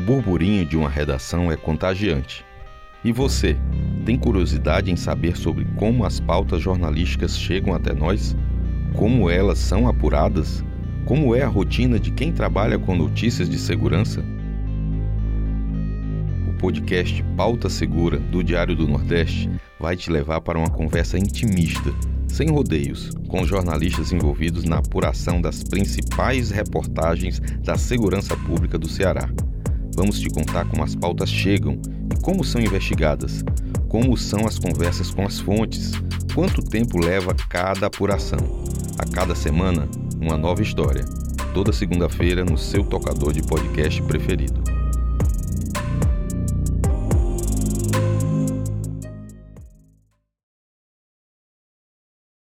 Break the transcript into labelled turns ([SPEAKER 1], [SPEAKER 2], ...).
[SPEAKER 1] burburinho de uma redação é contagiante. E você, tem curiosidade em saber sobre como as pautas jornalísticas chegam até nós? Como elas são apuradas? Como é a rotina de quem trabalha com notícias de segurança? O podcast Pauta Segura do Diário do Nordeste vai te levar para uma conversa intimista, sem rodeios, com jornalistas envolvidos na apuração das principais reportagens da segurança pública do Ceará. Vamos te contar como as pautas chegam e como são investigadas, como são as conversas com as fontes, quanto tempo leva cada apuração. A cada semana, uma nova história. Toda segunda-feira no seu tocador de podcast preferido.